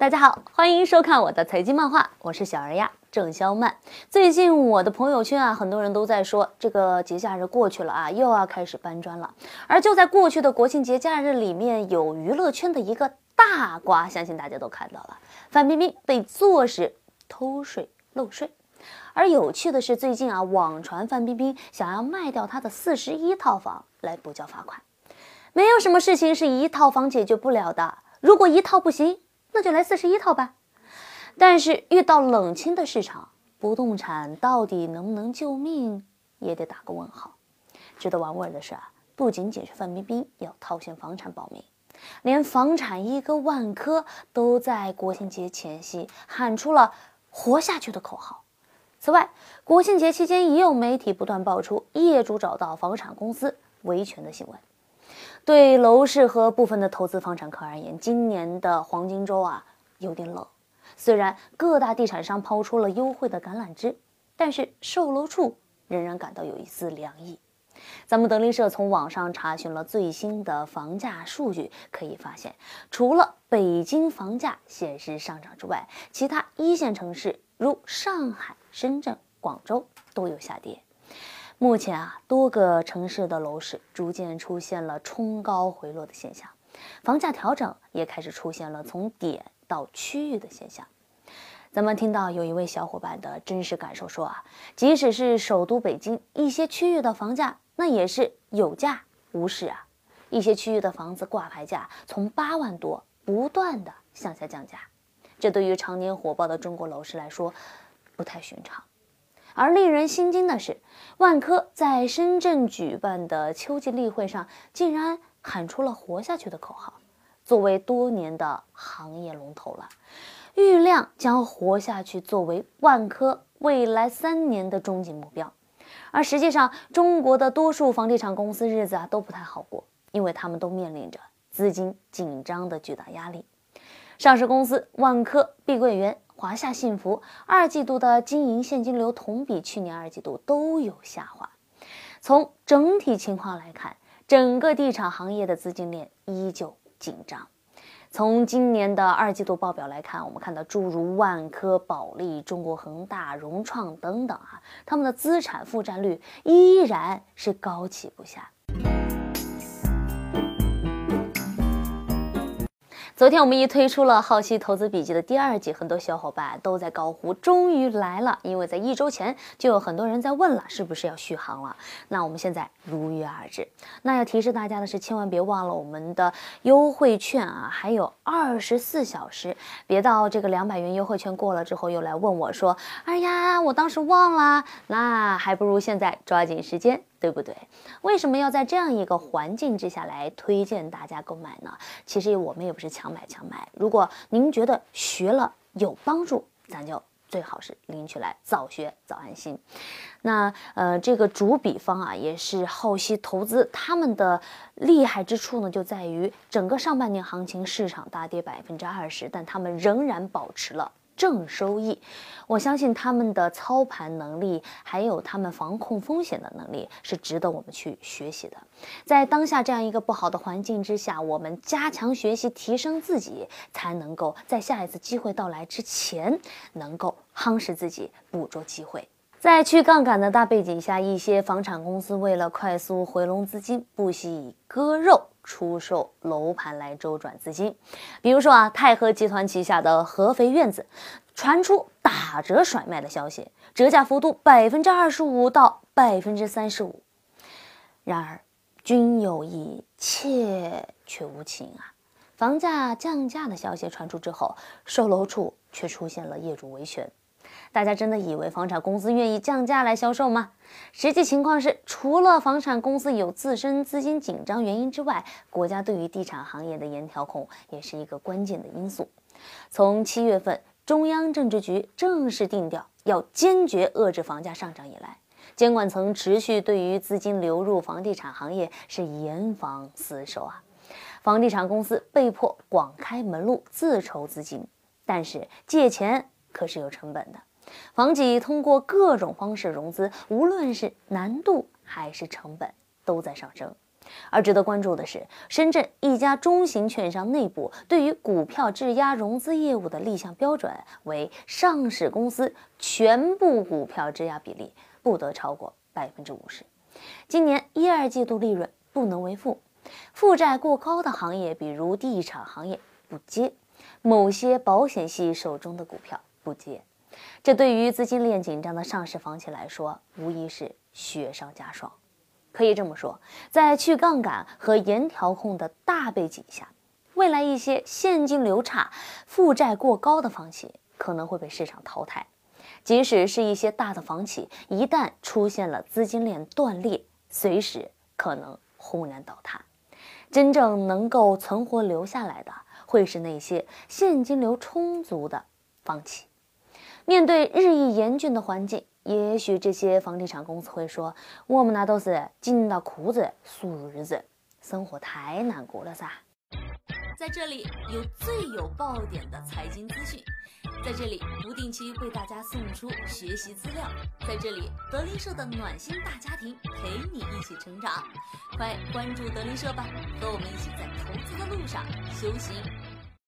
大家好，欢迎收看我的财经漫画，我是小儿呀郑肖曼。最近我的朋友圈啊，很多人都在说这个节假日过去了啊，又要开始搬砖了。而就在过去的国庆节假日里面，有娱乐圈的一个大瓜，相信大家都看到了，范冰冰被坐实偷税漏税。而有趣的是，最近啊，网传范冰冰想要卖掉她的四十一套房来补交罚款。没有什么事情是一套房解决不了的，如果一套不行。那就来四十一套吧，但是遇到冷清的市场，不动产到底能不能救命，也得打个问号。值得玩味的是啊，不仅仅是范冰冰要套现房产保命，连房产一哥万科都在国庆节前夕喊出了“活下去”的口号。此外，国庆节期间也有媒体不断爆出业主找到房产公司维权的新闻。对楼市和部分的投资房产客而言，今年的黄金周啊有点冷。虽然各大地产商抛出了优惠的橄榄枝，但是售楼处仍然感到有一丝凉意。咱们德林社从网上查询了最新的房价数据，可以发现，除了北京房价显示上涨之外，其他一线城市如上海、深圳、广州都有下跌。目前啊，多个城市的楼市逐渐出现了冲高回落的现象，房价调整也开始出现了从点到区域的现象。咱们听到有一位小伙伴的真实感受说啊，即使是首都北京一些区域的房价，那也是有价无市啊。一些区域的房子挂牌价从八万多不断的向下降价，这对于常年火爆的中国楼市来说不太寻常。而令人心惊的是，万科在深圳举办的秋季例会上，竟然喊出了“活下去”的口号。作为多年的行业龙头了，郁亮将活下去作为万科未来三年的终极目标。而实际上，中国的多数房地产公司日子啊都不太好过，因为他们都面临着资金紧张的巨大压力。上市公司万科、碧桂园。华夏幸福二季度的经营现金流同比去年二季度都有下滑。从整体情况来看，整个地产行业的资金链依旧紧张。从今年的二季度报表来看，我们看到诸如万科、保利、中国恒大、融创等等啊，他们的资产负债率依然是高企不下。昨天我们一推出了《浩熙投资笔记》的第二季，很多小伙伴都在高呼“终于来了”，因为在一周前就有很多人在问了，是不是要续航了？那我们现在如约而至。那要提示大家的是，千万别忘了我们的优惠券啊，还有二十四小时，别到这个两百元优惠券过了之后又来问我说：“哎呀，我当时忘了。”那还不如现在抓紧时间。对不对？为什么要在这样一个环境之下来推荐大家购买呢？其实我们也不是强买强卖。如果您觉得学了有帮助，咱就最好是领取来，早学早安心。那呃，这个主笔方啊，也是浩熙投资，他们的厉害之处呢，就在于整个上半年行情市场大跌百分之二十，但他们仍然保持了。正收益，我相信他们的操盘能力，还有他们防控风险的能力，是值得我们去学习的。在当下这样一个不好的环境之下，我们加强学习，提升自己，才能够在下一次机会到来之前，能够夯实自己，捕捉机会。在去杠杆的大背景下，一些房产公司为了快速回笼资金，不惜以割肉。出售楼盘来周转资金，比如说啊，泰禾集团旗下的合肥院子传出打折甩卖的消息，折价幅度百分之二十五到百分之三十五。然而，君有意，妾却无情啊！房价降价的消息传出之后，售楼处却出现了业主维权。大家真的以为房产公司愿意降价来销售吗？实际情况是，除了房产公司有自身资金紧张原因之外，国家对于地产行业的严调控也是一个关键的因素。从七月份中央政治局正式定调要坚决遏制房价上涨以来，监管层持续对于资金流入房地产行业是严防死守啊。房地产公司被迫广开门路自筹资金，但是借钱可是有成本的。房企通过各种方式融资，无论是难度还是成本，都在上升。而值得关注的是，深圳一家中型券商内部对于股票质押融资业务的立项标准为：上市公司全部股票质押比例不得超过百分之五十，今年一二季度利润不能为负，负债过高的行业，比如地产行业不接，某些保险系手中的股票不接，这对于资金链紧张的上市房企来说，无疑是雪上加霜。可以这么说，在去杠杆和严调控的大背景下，未来一些现金流差、负债过高的房企可能会被市场淘汰。即使是一些大的房企，一旦出现了资金链断裂，随时可能轰然倒塌。真正能够存活留下来的，会是那些现金流充足的房企。面对日益严峻的环境。也许这些房地产公司会说：“我们那都是紧到裤子速日子，生活太难过了噻。”在这里有最有爆点的财经资讯，在这里不定期为大家送出学习资料，在这里德林社的暖心大家庭陪你一起成长，快关注德林社吧，和我们一起在投资的路上修行。